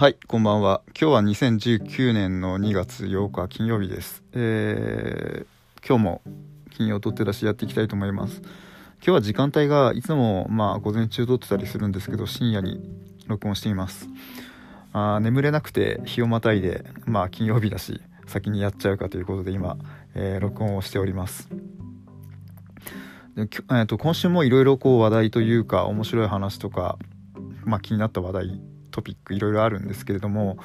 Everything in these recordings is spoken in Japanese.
はい、こんばんは。今日は2019年の2月8日金曜日です。えー、今日も金曜撮って出しやっていきたいと思います。今日は時間帯がいつもまあ午前中撮ってたりするんですけど、深夜に録音しています。あ眠れなくて日をまたいで、まあ金曜日だし、先にやっちゃうかということで今、えー録音をしております。できえー、と今週もいろいろこう話題というか面白い話とか、まあ、気になった話題トピックいろいろあるんですけれども、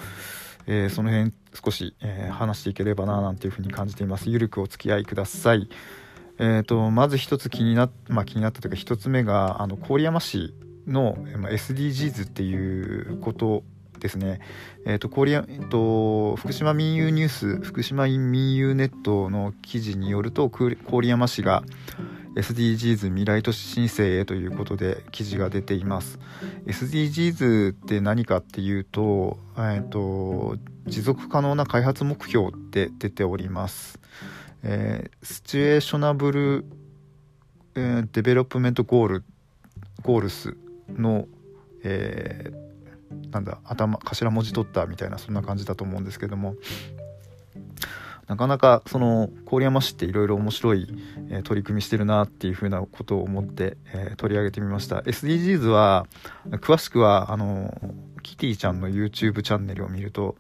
えーその辺少し、えー話していければななんていうふうに感じています。ゆるくお付き合いください。えー、とまず一つ気になっ、まあ、気になったというか一つ目があの郡山市の、SDGs っていうことですね、えー、と郡山えーと福島民友ニュース福島民友ネットの記事によると郡山市が SDGs 未来都市申請へということで記事が出ています。SDGs って何かっていうと,、えー、と持続可能な開発目標って出ております、えー Sustainable、えー Development Goal Goals の、えーなんだ頭頭文字取ったみたいなそんな感じだと思うんですけども。なかなかその郡山市っていろいろ面白い、え取り組みしてるなっていうふうなことを思って、え取り上げてみました。SDGs は詳しくはあのキティちゃんの YouTube チャンネルを見ると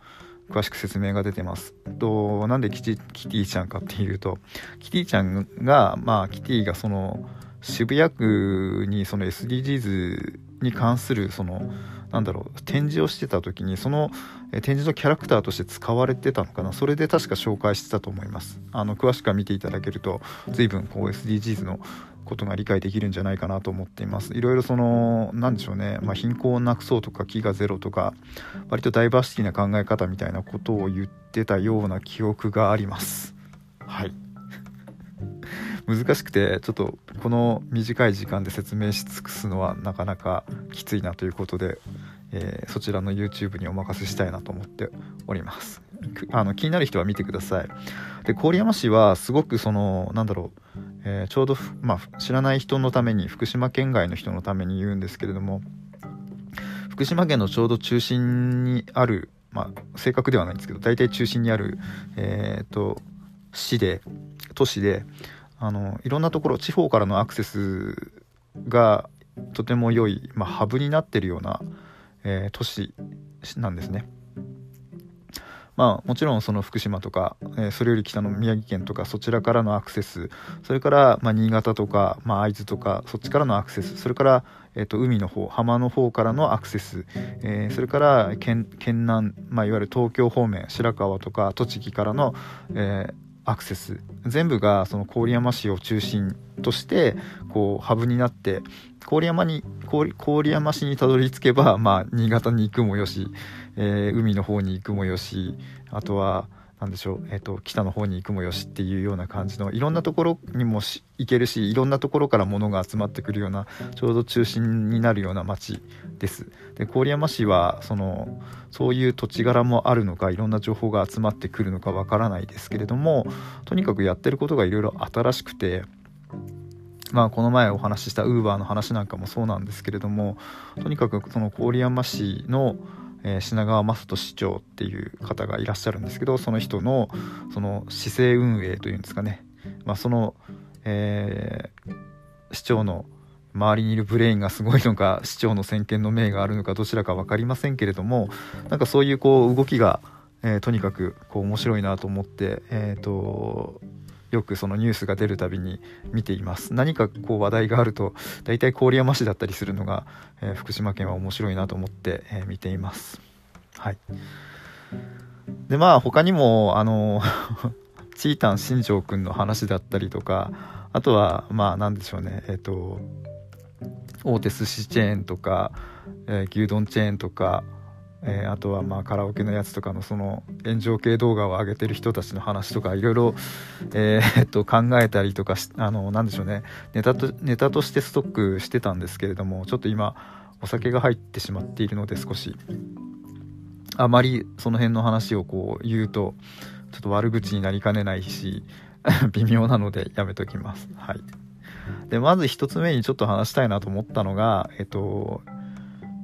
詳しく説明が出てます。となんでキティキティちゃんかっていうとキティちゃんがまあキティがその渋谷区にその SDGs に関するそのなんだろう展示をしてた時にその展示のキャラクターとして使われてたのかな。それで確か紹介してたと思います。あの詳しくは見ていただけると随分こう SDGs のことが理解できるんじゃないかなと思っています。いろいろその何でしょうね、まあ、貧困をなくそうとか飢餓ゼロとか割とダイバーシティな考え方みたいなことを言ってたような記憶があります。はい。難しくてちょっとこの短い時間で説明し尽くすのはなかなかきついなということで、えーそちらの YouTube にお任せしたいなと思っております。あの気になる人は見てください。で郡山市はすごくそのなんだろう、えーちょうど、まあ、知らない人のために福島県外の人のために言うんですけれども福島県のちょうど中心にあるまあ正確ではないんですけど大体中心にあるえっ、と市で都市であのいろんなところ地方からのアクセスがとても良い、まあ、ハブになってるような、えー都市なんですね。まあもちろんその福島とか、えーそれより北の宮城県とかそちらからのアクセスそれからまあ新潟とか、まあ、会津とかそっちからのアクセスそれから、えー、と海の方浜の方からのアクセス、えーそれから県県南、まあ、いわゆる東京方面白川とか栃木からの、えーアクセス。全部がその郡山市を中心としてこうハブになって郡山に郡郡山市にたどり着けば、まあ、新潟に行くもよし、えー海の方に行くもよしあとは何でしょう、えー、と北の方に行くもよしっていうような感じのいろんなところにもし行けるしいろんなところから物が集まってくるようなちょうど中心になるような町です。で郡山市はそのそういう土地柄もあるのかいろんな情報が集まってくるのかわからないですけれどもとにかくやってることがいろいろ新しくてまあこの前お話ししたウーバーの話なんかもそうなんですけれどもとにかくその郡山市の、えー品川雅人市長っていう方がいらっしゃるんですけどその人のその市政運営というんですかね、まあ、その、えー市長の周りにいるブレインがすごいのか 市長の先見の明があるのかどちらか分かりませんけれどもなんかそういうこう動きが、えーとにかくこう面白いなと思って、えー、とよくそのニュースが出るたびに見ています。何かこう話題があると大体郡山市だったりするのが、えー福島県は面白いなと思って、えー見ています。はい。でまあ他にもあの チータン新庄くんの話だったりとかあとはまあなんでしょうね。えっ、と大手寿司チェーンとか、えー牛丼チェーンとか、えーあとはまあカラオケのやつとかのその炎上系動画を上げてる人たちの話とかいろいろ、えー っと考えたりとかしあのなんでしょうね。ネタとネタとしてストックしてたんですけれどもちょっと今お酒が入ってしまっているので少し。あまりその辺の話をこう言うとちょっと悪口になりかねないし 微妙なのでやめときます。はい。でまず一つ目にちょっと話したいなと思ったのがえっと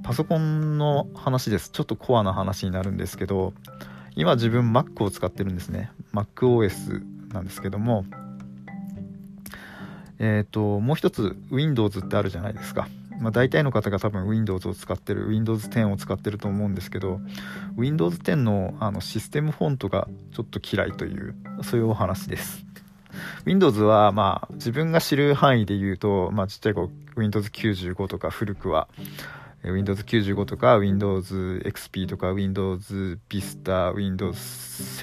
パソコンの話です。ちょっとコアな話になるんですけど今自分 Mac を使ってるんですね。MacOS なんですけどもえっ、ー、ともう一つ Windows ってあるじゃないですか。まあ、大体の方が多分 Windows を使ってる Windows 10を使ってると思うんですけど Windows 10のあのシステムフォントがちょっと嫌いというそういうお話です。Windows はまあ自分が知る範囲で言うと、まあ、ちっちゃい子 Windows95 とか古くは Windows 95とか Windows XP とか Windows Vista Windows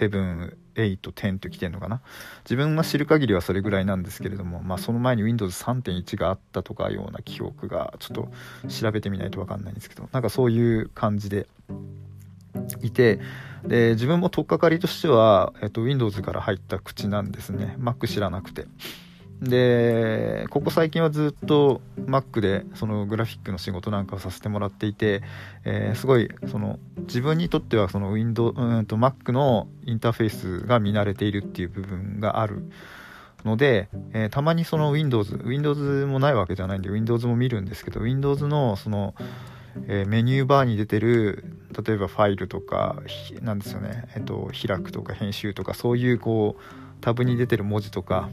7 8、10と来てんのかな。自分が知る限りはそれぐらいなんですけれども、まあ、その前に Windows 3.1があったとかような記憶がちょっと調べてみないと分かんないんですけどなんかそういう感じでいてで自分も取っかかりとしては、えっと、Windows から入った口なんですね。Mac 知らなくて。でここ最近はずっと Mac でそのグラフィックの仕事なんかをさせてもらっていて、えー、すごいその自分にとってはその Windows うんと Mac のインターフェースが見慣れているっていう部分があるので、えー、たまにその Windows Windows もないわけじゃないんで Windows も見るんですけど Windows のその、えー、メニューバーに出てる例えばファイルとかなんですよね、えっと、開くとか編集とかそういうこうタブに出てる文字とか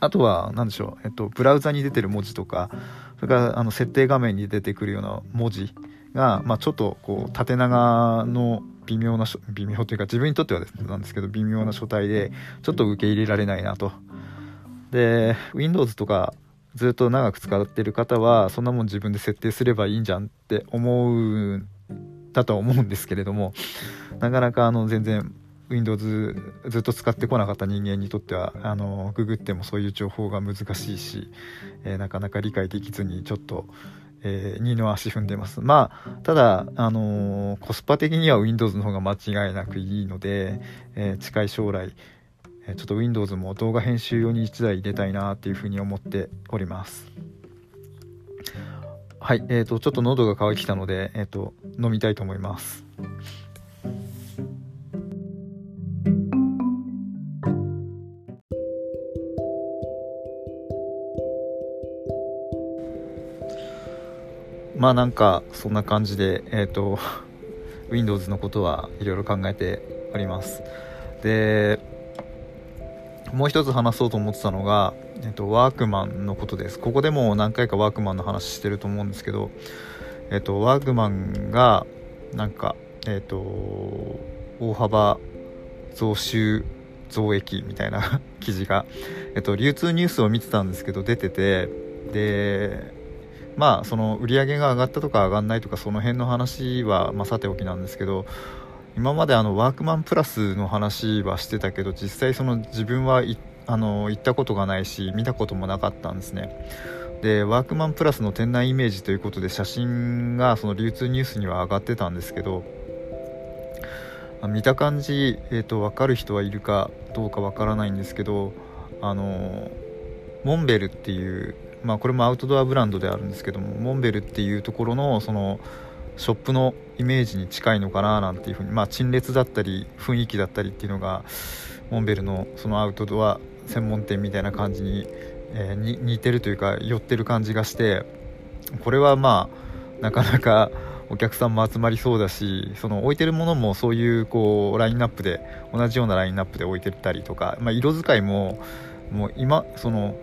あとは何でしょう、えっと、ブラウザに出てる文字とかそれからあの設定画面に出てくるような文字が、まあ、ちょっとこう縦長の微妙な微妙というか自分にとってはですねなんですけど微妙な書体でちょっと受け入れられないなと。で Windows とかずっと長く使ってる方はそんなもん自分で設定すればいいんじゃんって思うだとは思うんですけれどもなかなかあの全然 Windows ずっと使ってこなかった人間にとってはあのググってもそういう情報が難しいし、えー、なかなか理解できずにちょっと、えー、二の足踏んでます。まあただ、あのー、コスパ的には Windows の方が間違いなくいいので、え近い将来ちょっと Windows も動画編集用に1台入れたいなっていうふうに思っております。はいえーと、ちょっと喉が渇いてきたので、えーと飲みたいと思います。まあなんかそんな感じでえっ、ー、と Windows のことはいろいろ考えております。でもう一つ話そうと思ってたのが、えっ、と、ワークマンのことです。ここでも何回かワークマンの話してると思うんですけどえっ、とワークマンがなんかえっ、と大幅増収増益みたいな 記事が、えっと、流通ニュースを見てたんですけど出ててでまあその売り上げが上がったとか上がんないとかその辺の話は、まあ、さておきなんですけど今まであのワークマンプラスの話はしてたけど実際その自分はあの行ったことがないし見たこともなかったんですね。でワークマンプラスの店内イメージということで写真がその流通ニュースには上がってたんですけど見た感じ、えーと、分かる人はいるかどうか分からないんですけどあのモンベルっていうまあ、これもアウトドアブランドであるんですけどもモンベルっていうところのそのショップのイメージに近いのかななんていうふうに、まあ、陳列だったり雰囲気だったりっていうのがモンベルのそのアウトドア専門店みたいな感じに,、えー、に似てるというか寄ってる感じがしてこれはまあなかなかお客さんも集まりそうだしその置いてるものもそういうこうラインナップで同じようなラインナップで置いてたりとか、まあ、色使いももう今その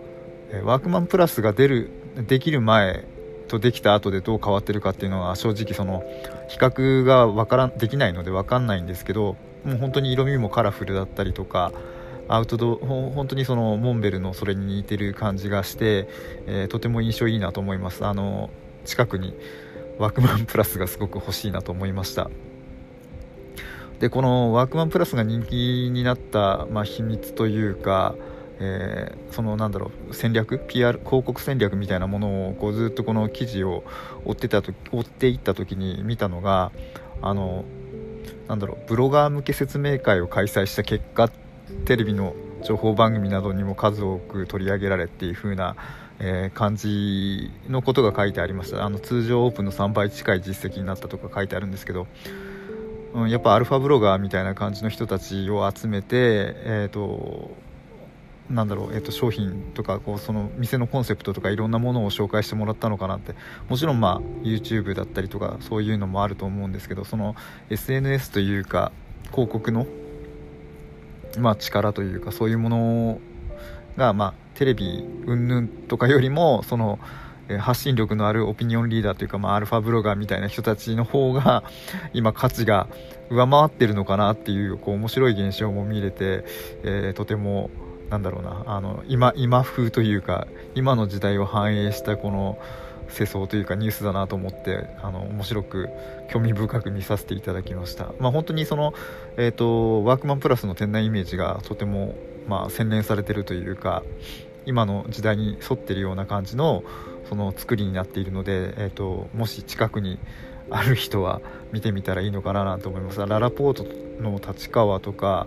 ワークマンプラスが出るできる前とできた後でどう変わってるかっていうのは正直その比較がわからできないので分かんないんですけどもう本当に色味もカラフルだったりとかアウトドア本当にそのモンベルのそれに似てる感じがして、えー、とても印象いいなと思います。あの近くにワークマンプラスがすごく欲しいなと思いました。でこのワークマンプラスが人気になった、まあ、秘密というかえー、そのなんだろう戦略 PR 広告戦略みたいなものをこうずっとこの記事を追ってたと追っていった時に見たのがあのなんだろうブロガー向け説明会を開催した結果テレビの情報番組などにも数多く取り上げられっていう風な、えー、感じのことが書いてありました。あの通常オープンの3倍近い実績になったとか書いてあるんですけど、うん、やっぱアルファブロガーみたいな感じの人たちを集めて、えーとなんだろう、えー、と商品とかこうその店のコンセプトとかいろんなものを紹介してもらったのかなって。もちろんまあ YouTube だったりとかそういうのもあると思うんですけどその SNS というか広告の、まあ、力というかそういうものが、まあ、テレビ云々とかよりもその発信力のあるオピニオンリーダーというか、まあ、アルファブロガーみたいな人たちの方が今価値が上回ってるのかなっていうこう面白い現象も見れて、えー、とてもなんだろうな。あの今今風というか今の時代を反映したこの世相というかニュースだなと思ってあの面白く興味深く見させていただきました、まあ、本当にその、えーと、ワークマンプラスの店内イメージがとても、まあ、洗練されてるというか今の時代に沿ってるような感じのその作りになっているので、えーと、もし近くにある人は見てみたらいいのかなと思います。ララポートの立川とか、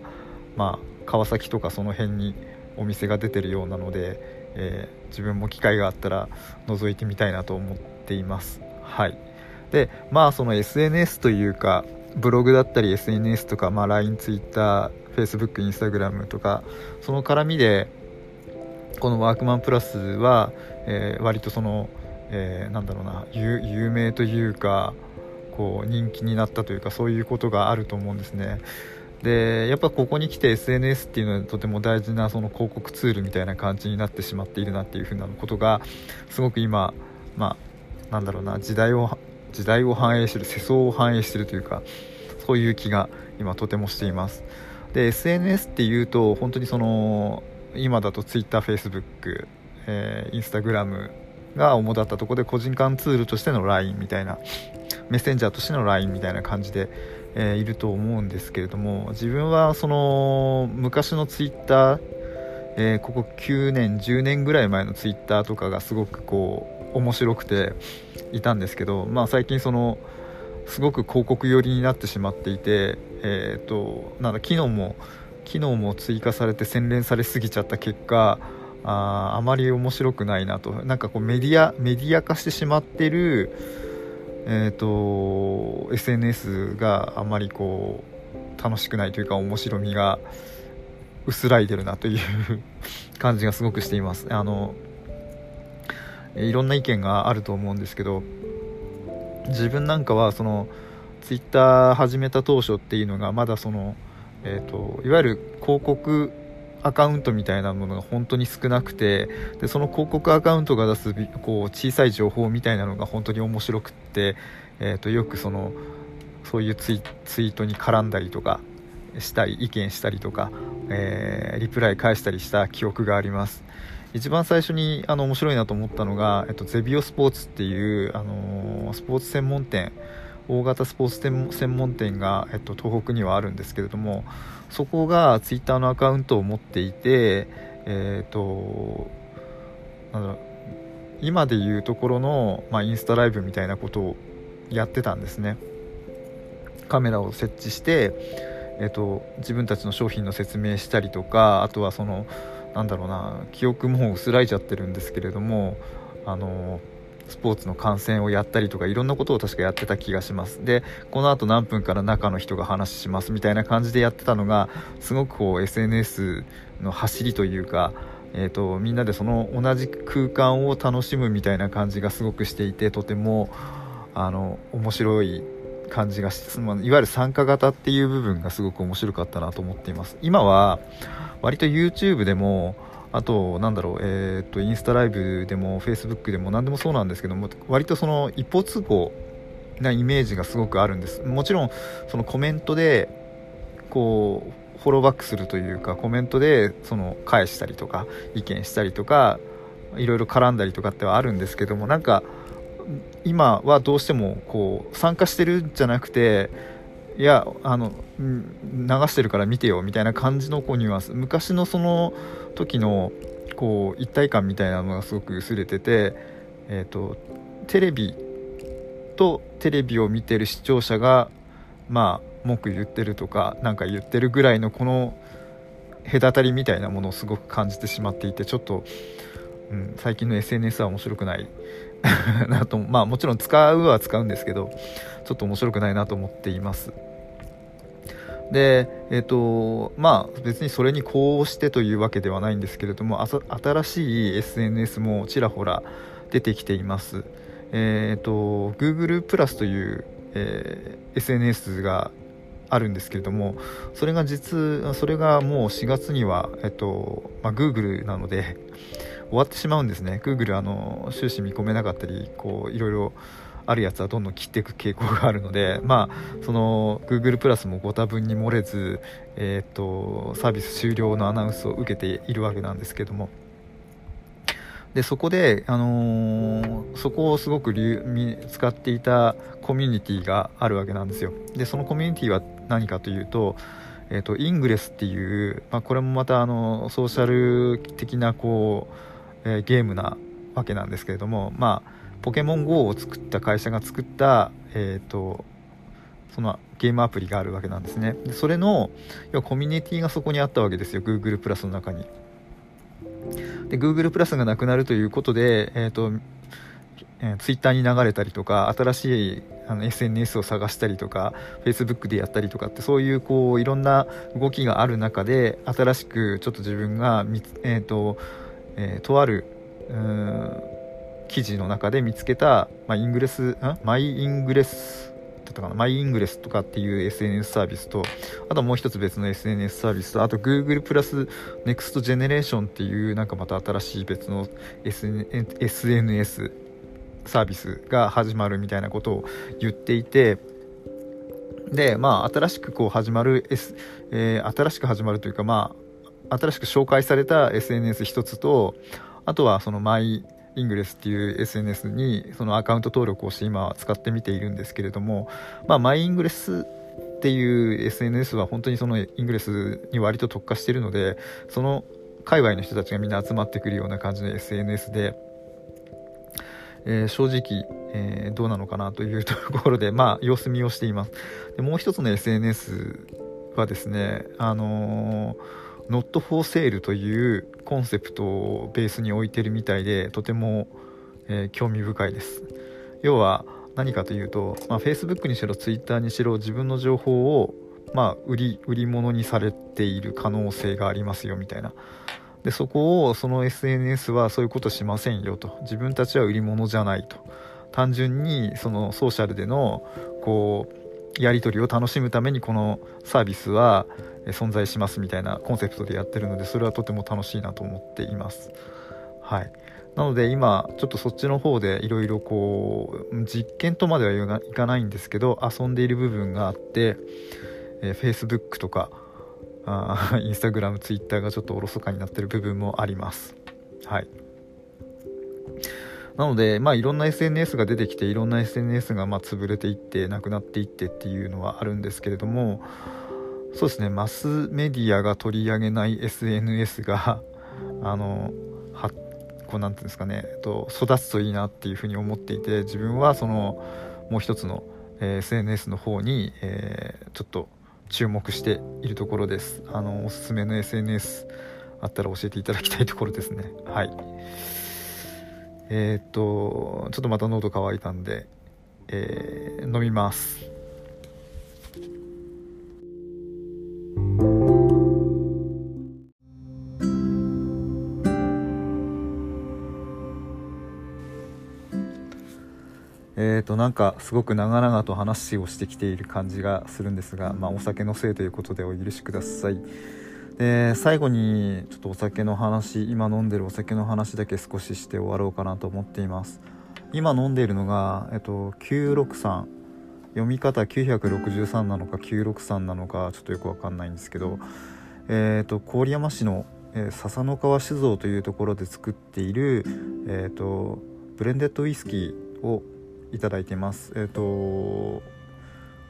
まあ、川崎とかその辺にお店が出てるようなので、えー、自分も機会があったら覗いてみたいなと思っています。はい。でまあその SNS というかブログだったり SNS とか、まあ、LINE、Twitter、Facebook、Instagram とかその絡みでこのワークマンプラスは、えー、割とその、えー、なんだろうな有名というかこう人気になったというかそういうことがあると思うんですね。でやっぱここに来て SNS っていうのはとても大事なその広告ツールみたいな感じになってしまっているなっていう風なことがすごく今まあなんだろうな時代を時代を反映してる世相を反映してるというかそういう気が今とてもしています。で SNS っていうと本当にその今だと TwitterFacebook、えー、Instagram が主だったところで個人間ツールとしての LINE みたいなメッセンジャーとしての LINE みたいな感じで、えー、いると思うんですけれども自分はその昔の Twitter、えー、ここ9年10年ぐらい前の Twitter とかがすごくこう面白くていたんですけど、まあ、最近そのすごく広告寄りになってしまっていて、えーと、なんだ機能も機能も追加されて洗練されすぎちゃった結果ああまり面白くないなと。なんかこうメディアメディア化してしまってる、えーと、SNS があまりこう楽しくないというか面白みが薄らいでるなという感じがすごくしています。あのいろんな意見があると思うんですけど自分なんかはそのツイッター始めた当初っていうのがまだその、えーといわゆる広告アカウントみたいなものが本当に少なくてでその広告アカウントが出すこう小さい情報みたいなのが本当に面白くって、えー、とよくそのそういうツイツイートに絡んだりとかしたり意見したりとか、えー、リプライ返したりした記憶があります。一番最初にあの面白いなと思ったのが、えっと、ゼビオスポーツっていう、あのー、スポーツ専門店大型スポーツ専門店が、えっと、東北にはあるんですけれどもそこがツイッターのアカウントを持っていて、えっとなんだろう今でいうところの、まあ、インスタライブみたいなことをやってたんですね。カメラを設置して、えっと、自分たちの商品の説明したりとかあとはそのなんだろうな記憶も薄らいちゃってるんですけれどもあのスポーツの観戦をやったりとかいろんなことを確かやってた気がします。でこのあと何分から中の人が話しますみたいな感じでやってたのがすごくこう SNS の走りというかえーと、みんなでその同じ空間を楽しむみたいな感じがすごくしていてとてもあの面白い感じがしいわゆる参加型っていう部分がすごく面白かったなと思っています。今は割と YouTube でもあと、なんだろう、えー、っと、インスタライブでも、フェイスブックでも、何でもそうなんですけども、割とその一方通行なイメージがすごくあるんです。もちろん、そのコメントで、こう、フォローバックするというか、コメントで、その、返したりとか、意見したりとか、いろいろ絡んだりとかってはあるんですけども、なんか、今はどうしても、こう、参加してるんじゃなくて、いやあの流してるから見てよみたいな感じのこうニュアンス昔のその時のこう一体感みたいなのがすごく薄れてて、えーと、テレビとテレビを見てる視聴者がまあ文句言ってるとか何か言ってるぐらいのこの隔たりみたいなものをすごく感じてしまっていてちょっと、うん、最近の SNS は面白くない なとまあもちろん使うは使うんですけどちょっと面白くないなと思っています。でえっ、とまあ別にそれにこうしてというわけではないんですけれども新しい SNS もちらほら出てきています。えっ、と Google プラスという、えー、SNS があるんですけれどもそれが実それがもう4月には、えっとまあ、Google なので終わってしまうんですね。Google あの収支見込めなかったりこういろいろあるやつはどんどん切っていく傾向があるので、まあ、その Google プラスもご多分に漏れず、えーと、サービス終了のアナウンスを受けているわけなんですけども。でそこで、あのー、そこをすごく使っていたコミュニティがあるわけなんですよ。でそのコミュニティは何かというと,、えーと、イングレスっていう、まあ、これもまたあのソーシャル的なこう、え、ゲームなわけなんですけれども、まあ、ポケモン GO を作った会社が作った、えーと、そのゲームアプリがあるわけなんですね。でそれの要はコミュニティがそこにあったわけですよ Google プラスの中に。で Google プラスがなくなるということで、えーとえー、Twitter に流れたりとか新しいあの SNS を探したりとか Facebook でやったりとかってそういうこういろんな動きがある中で新しくちょっと自分がえーとえー、とある記事の中で見つけた、まあ、イングレスん？マイイングレスだったかな？マイイングレスとかっていう SNS サービスとあともう一つ別の SNS サービスとあと Google プラス NEXT ジェネレーションっていうなんかまた新しい別の SNS サービスが始まるみたいなことを言っていてでまあ新しくこう始まる、S えー、新しく始まるというかまあ新しく紹介された SNS 一つとあとはそのマイイングレスっていう SNS にそのアカウント登録をして今は使ってみているんですけれども、まあ、マイイングレスっていう SNS は本当にそのイングレスに割と特化しているのでその界隈の人たちがみんな集まってくるような感じの SNS で、えー、正直、えー、どうなのかなというところで、まあ、様子見をしています。でもう一つの SNS はですねあのー Not for Sale というコンセプトをベースに置いてるみたいでとても、えー、興味深いです。要は何かというと、まあ、Facebook にしろ Twitter にしろ自分の情報を、まあ、売り売り物にされている可能性がありますよみたいな。でそこをその SNS はそういうことしませんよと。自分たちは売り物じゃないと。単純にそのソーシャルでのこうやり取りを楽しむためにこのサービスは存在しますみたいなコンセプトでやってるのでそれはとても楽しいなと思っています。はい。なので今ちょっとそっちの方でいろいろこう実験とまではいかないんですけど遊んでいる部分があって、えー、Facebook とかあ Instagram、Twitter がちょっとおろそかになってる部分もあります。はい。なので、まあ、いろんな SNS が出てきていろんな SNS がま潰れていってなくなっていってっていうのはあるんですけれどもそうですねマスメディアが取り上げない SNS があのはこうなんていうんですかね、えっと、育つといいなっていうふうに思っていて自分はそのもう一つの、え、SNS の方に、えー、ちょっと注目しているところです。あのおすすめの SNS あったら教えていただきたいところですね。はい。えー、っとちょっとまた喉乾いたんで、えー、飲みます。えーと、なんかすごく長々と話をしてきている感じがするんですが、まあ、お酒のせいということでお許しください。で最後にちょっとお酒の話今飲んでるお酒の話だけ少しして終わろうかなと思っています。今飲んでいるのが、えっと、963読み方963なのか963なのかちょっとよくわかんないんですけど、えーと、郡山市の、えー、笹の川酒造というところで作っている、えーとブレンデッドウイスキーをいただいてます。えっ、ー、と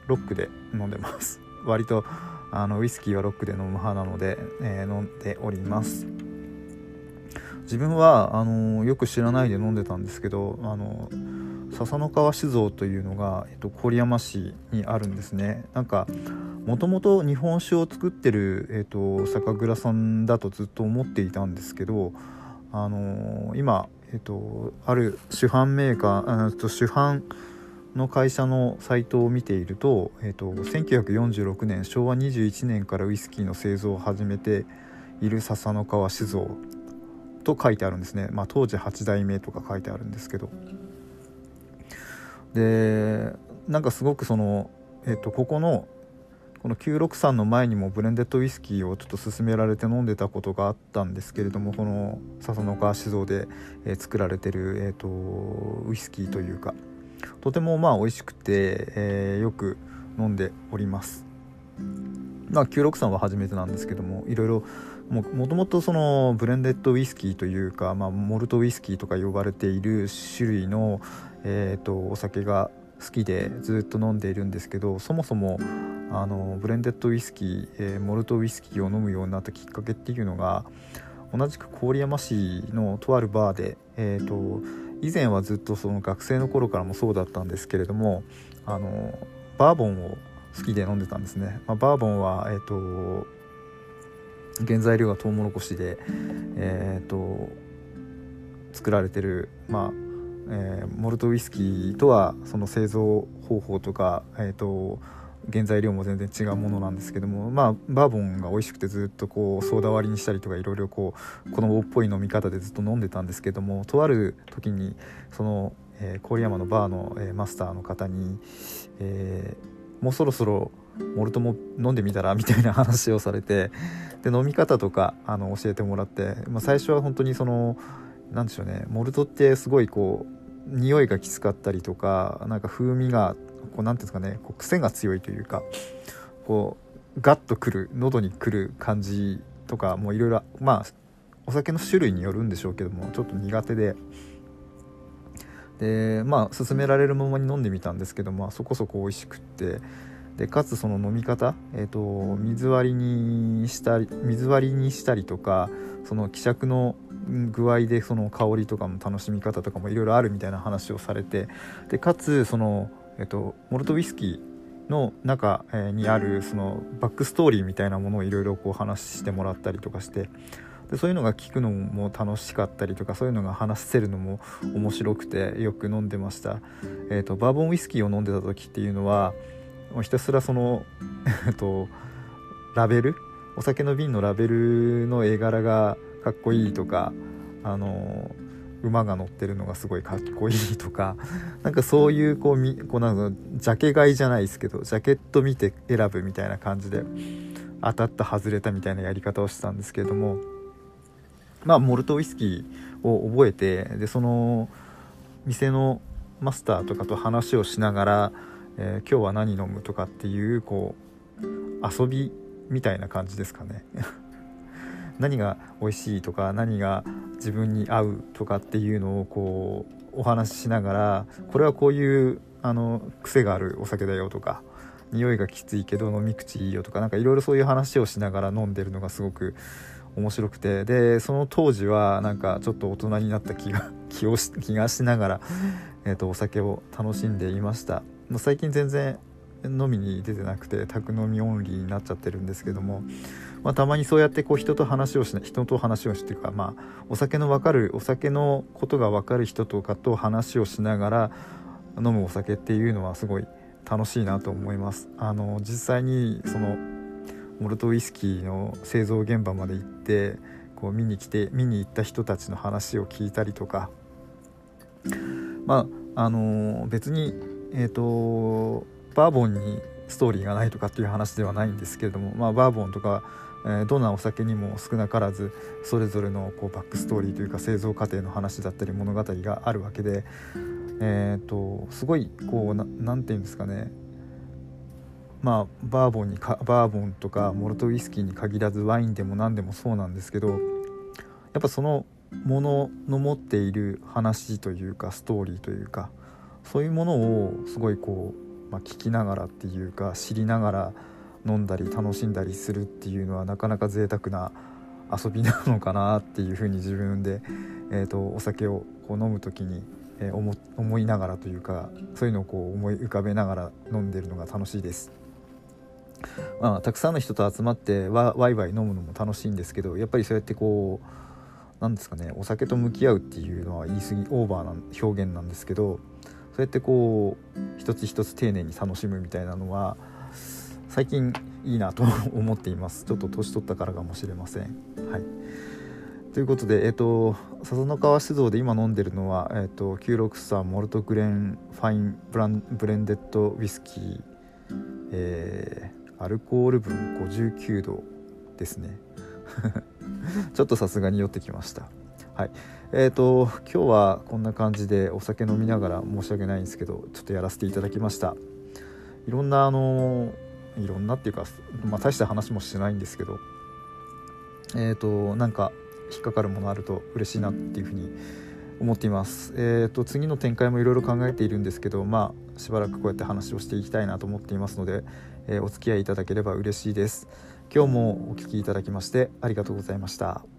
ロックで飲んでます。割とあのウイスキーはロックで飲む派なので、えー、飲んでおります。自分はあのよく知らないで飲んでたんですけどあの笹の川酒造というのが、えっと、郡山市にあるんですね。なんかもともと日本酒を作ってる、えっと、酒蔵さんだとずっと思っていたんですけどあの今えっと、ある主販メーカーと主販の会社のサイトを見ていると,、えーと、1946年昭和21年からウイスキーの製造を始めている笹の川酒造と書いてあるんですね、まあ、当時8代目とか書いてあるんですけど。でなんかすごくその、えーと、ここのこの963の前にもブレンデッドウイスキーをちょっと勧められて飲んでたことがあったんですけれどもこの笹の川酒造で、えー、作られてる、えーとウイスキーというかとてもまあ美味しくて、えー、よく飲んでおります。まあ963は初めてなんですけどもいろいろもともとそのブレンデッドウイスキーというか、まあ、モルトウイスキーとか呼ばれている種類の、えーと、お酒が好きでずっと飲んでいるんですけどそもそもあのブレンデッドウイスキー、えー、モルトウイスキーを飲むようになったきっかけっていうのが同じく郡山市のとあるバーで、えーと以前はずっとその学生の頃からもそうだったんですけれどもあのバーボンを好きで飲んでたんですね、まあ、バーボンは、えーと、原材料がトウモロコシで、えーと、作られてる、まあえー、モルトウイスキーとはその製造方法とか、えーと原材料も全然違うものなんですけどもまあバーボンが美味しくてずっとこうソーダ割りにしたりとかいろいろこう子供っぽい飲み方でずっと飲んでたんですけどもとある時にその、えー、郡山のバーの、えー、マスターの方に、えー、もうそろそろモルトも飲んでみたらみたいな話をされてで飲み方とかあの教えてもらって、まあ、最初は本当にその何でしょうねモルトってすごいこう匂いがきつかったりとかなんか風味がこうなんていうんですかねこう癖が強いというかこうガッとくる喉にくる感じとかもいろいろまあお酒の種類によるんでしょうけどもちょっと苦手で。でまあ勧められるままに飲んでみたんですけどまあそこそこ美味しくって。でかつその飲み方、えーと、水割りにしたり水割りにしたりとかその希釈の具合でその香りとかも楽しみ方とかもいろいろあるみたいな話をされて。でかつそのえっと、モルトウイスキーの中にあるそのバックストーリーみたいなものをいろいろこう話してもらったりとかしてでそういうのが聞くのも楽しかったりとかそういうのが話せるのも面白くてよく飲んでました、えーと、バーボンウイスキーを飲んでた時っていうのはひたすらその とラベル？お酒の瓶のラベルの絵柄がかっこいいとかあの馬が乗ってるのがすごいかっこいいとか なんかそういうこうみこうなんかジャケ買いじゃないですけどジャケット見て選ぶみたいな感じで当たった外れたみたいなやり方をしてたんですけれどもまあモルトウイスキーを覚えてでその店のマスターとかと話をしながら、えー、今日は何飲むとかっていうこう遊びみたいな感じですかね。何が美味しいとか何が自分に合うとかっていうのをこうお話ししながらこれはこういうあの癖があるお酒だよとか匂いがきついけど飲み口いいよとか何かいろいろそういう話をしながら飲んでるのがすごく面白くてでその当時はなんかちょっと大人になった気が 気をし気がしながら、えーと、お酒を楽しんでいました。最近全然飲みに出てなくて宅飲みオンリーになっちゃってるんですけどもまあ、たまにそうやってこう人と話をしない人と話をしていうか、まあ、お酒の分かるお酒のことが分かる人とかと話をしながら飲むお酒っていうのはすごい楽しいなと思います。あの実際にそのモルトウイスキーの製造現場まで行ってこう見に来て見に行った人たちの話を聞いたりとかまああの別にえっ、ー、とバーボンにストーリーがないとかっていう話ではないんですけれども、まあ、バーボンとかえどんなお酒にも少なからずそれぞれのこうバックストーリーというか製造過程の話だったり物語があるわけで、えーと、すごいこう何て言うんですかね。まあバーボンにかバーボンとかモルトウイスキーに限らずワインでも何でもそうなんですけどやっぱそのものの持っている話というかストーリーというかそういうものをすごいこう、まあ、聞きながらっていうか知りながら飲んだり楽しんだりするっていうのはなかなか贅沢な遊びなのかなっていうふうに自分で、えーと、お酒をこう飲む時に、えー、思思いながらというかそういうのをこう思い浮かべながら飲んでるのが楽しいです。まあ、たくさんの人と集まってわワイワイ飲むのも楽しいんですけどやっぱりそうやってこうなんですかねお酒と向き合うっていうのは言い過ぎオーバーな表現なんですけどそうやってこう一つ一つ丁寧に楽しむみたいなのは最近いいなと 思っていますちょっと年取ったからかもしれませんはいということで、えっ、ー、と、笹の川酒造で今飲んでるのは、えっ、ー、と、963モルトグレンファインブランブレンデッドウイスキー、えー、アルコール分59度ですね。ちょっとさすがに酔ってきました。はい。えっ、ー、と、今日はこんな感じでお酒飲みながら申し訳ないんですけど、ちょっとやらせていただきました。いろんな、あの、いろんなっていうか、まあ、大した話もしてないんですけど、えっ、と、なんか、引っかかるものあると嬉しいなっていうふうに思っています。えーと、次の展開もいろいろ考えているんですけど、まあ、しばらくこうやって話をしていきたいなと思っていますので、えー、お付き合いいただければ嬉しいです。今日もお聴きいただきましてありがとうございました。